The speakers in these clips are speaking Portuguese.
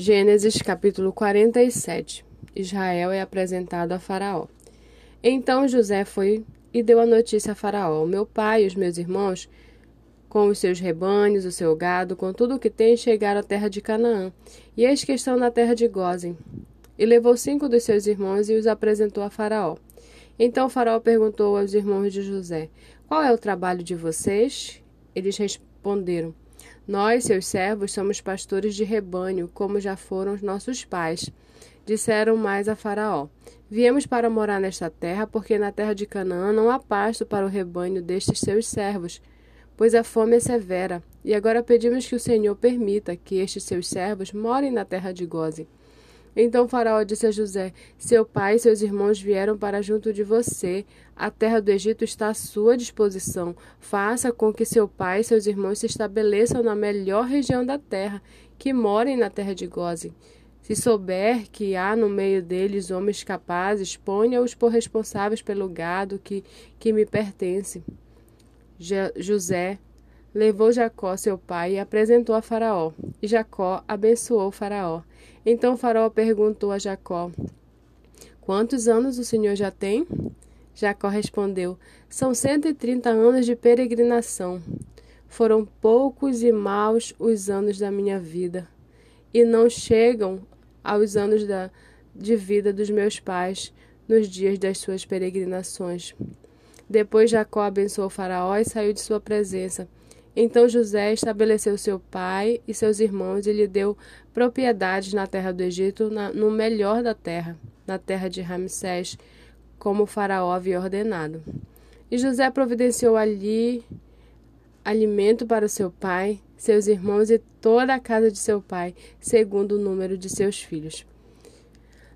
Gênesis capítulo 47 Israel é apresentado a Faraó. Então José foi e deu a notícia a Faraó: Meu pai e os meus irmãos, com os seus rebanhos, o seu gado, com tudo o que tem, chegaram à terra de Canaã. E eis que estão na terra de Gozen. E levou cinco dos seus irmãos e os apresentou a Faraó. Então Faraó perguntou aos irmãos de José: Qual é o trabalho de vocês? Eles responderam: nós, seus servos, somos pastores de rebanho, como já foram os nossos pais. Disseram mais a Faraó: Viemos para morar nesta terra, porque na terra de Canaã não há pasto para o rebanho destes seus servos, pois a fome é severa. E agora pedimos que o Senhor permita que estes seus servos morem na terra de Goze. Então Faraó disse a José: Seu pai e seus irmãos vieram para junto de você. A terra do Egito está à sua disposição. Faça com que seu pai e seus irmãos se estabeleçam na melhor região da terra, que morem na terra de Goze. Se souber que há no meio deles homens capazes, ponha-os por responsáveis pelo gado que, que me pertence. Je José levou Jacó, seu pai, e apresentou a Faraó. E Jacó abençoou Faraó. Então Faraó perguntou a Jacó: Quantos anos o senhor já tem? Jacó respondeu: São cento e trinta anos de peregrinação. Foram poucos e maus os anos da minha vida, e não chegam aos anos da, de vida dos meus pais nos dias das suas peregrinações. Depois Jacó abençoou Faraó e saiu de sua presença. Então José estabeleceu seu pai e seus irmãos e lhe deu propriedades na terra do Egito, na, no melhor da terra, na terra de Ramsés, como o faraó havia ordenado. E José providenciou ali alimento para seu pai, seus irmãos e toda a casa de seu pai, segundo o número de seus filhos.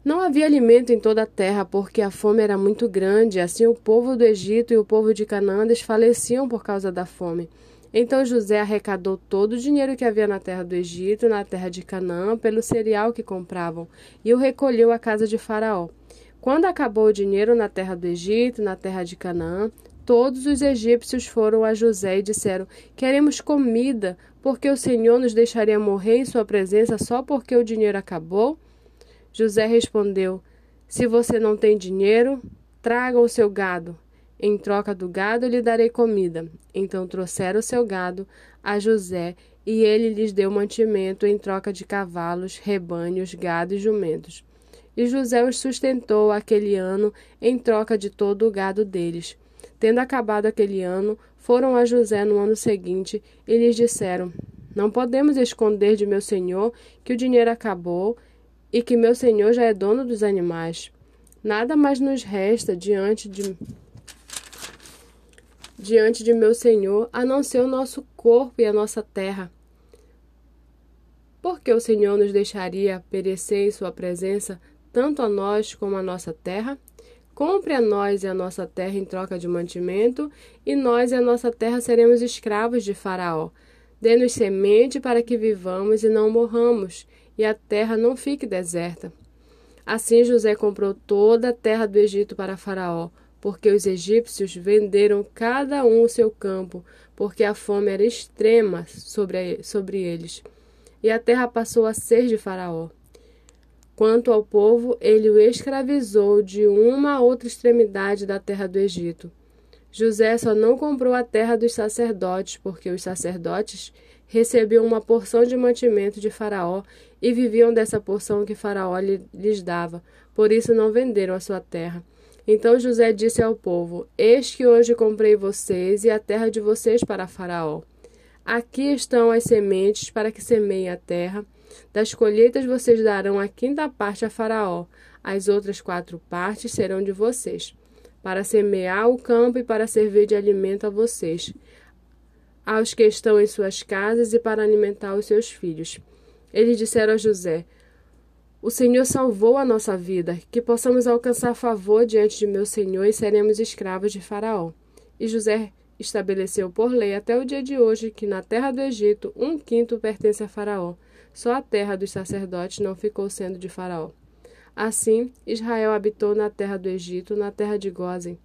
Não havia alimento em toda a terra, porque a fome era muito grande, assim o povo do Egito e o povo de Canaã desfaleciam por causa da fome. Então José arrecadou todo o dinheiro que havia na terra do Egito, na terra de Canaã, pelo cereal que compravam, e o recolheu à casa de Faraó. Quando acabou o dinheiro na terra do Egito, na terra de Canaã, todos os egípcios foram a José e disseram: Queremos comida, porque o Senhor nos deixaria morrer em sua presença só porque o dinheiro acabou? José respondeu: Se você não tem dinheiro, traga o seu gado. Em troca do gado lhe darei comida. Então trouxeram o seu gado a José, e ele lhes deu mantimento em troca de cavalos, rebanhos, gado e jumentos. E José os sustentou aquele ano em troca de todo o gado deles. Tendo acabado aquele ano, foram a José no ano seguinte e lhes disseram: Não podemos esconder de meu senhor que o dinheiro acabou e que meu senhor já é dono dos animais. Nada mais nos resta diante de diante de meu Senhor, a não ser o nosso corpo e a nossa terra. Por que o Senhor nos deixaria perecer em Sua presença, tanto a nós como a nossa terra? Compre a nós e a nossa terra em troca de mantimento, e nós e a nossa terra seremos escravos de Faraó. Dê-nos semente para que vivamos e não morramos, e a terra não fique deserta. Assim José comprou toda a terra do Egito para Faraó, porque os egípcios venderam cada um o seu campo, porque a fome era extrema sobre, sobre eles. E a terra passou a ser de Faraó. Quanto ao povo, ele o escravizou de uma a outra extremidade da terra do Egito. José só não comprou a terra dos sacerdotes, porque os sacerdotes recebiam uma porção de mantimento de Faraó e viviam dessa porção que Faraó lhes dava. Por isso não venderam a sua terra. Então José disse ao povo: Eis que hoje comprei vocês e a terra de vocês para Faraó. Aqui estão as sementes para que semeiem a terra. Das colheitas vocês darão a quinta parte a Faraó, as outras quatro partes serão de vocês, para semear o campo e para servir de alimento a vocês, aos que estão em suas casas e para alimentar os seus filhos. Eles disseram a José: o Senhor salvou a nossa vida, que possamos alcançar favor diante de meu Senhor e seremos escravos de Faraó. E José estabeleceu por lei até o dia de hoje que na terra do Egito um quinto pertence a Faraó. Só a terra dos sacerdotes não ficou sendo de Faraó. Assim, Israel habitou na terra do Egito, na terra de Gozen.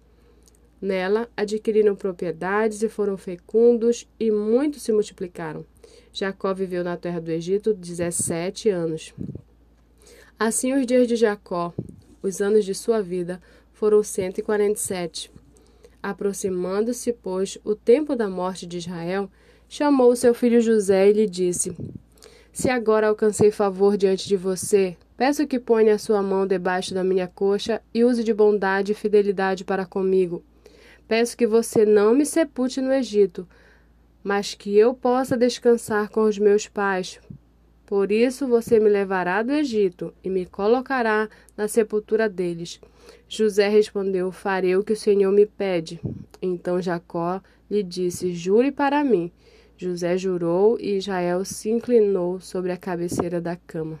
Nela adquiriram propriedades e foram fecundos, e muitos se multiplicaram. Jacó viveu na terra do Egito 17 anos. Assim, os dias de Jacó, os anos de sua vida, foram 147. Aproximando-se, pois, o tempo da morte de Israel, chamou seu filho José e lhe disse: Se agora alcancei favor diante de você, peço que ponha a sua mão debaixo da minha coxa e use de bondade e fidelidade para comigo. Peço que você não me sepulte no Egito, mas que eu possa descansar com os meus pais, por isso você me levará do Egito e me colocará na sepultura deles. José respondeu: Farei o que o Senhor me pede. Então Jacó lhe disse: Jure para mim. José jurou e Israel se inclinou sobre a cabeceira da cama.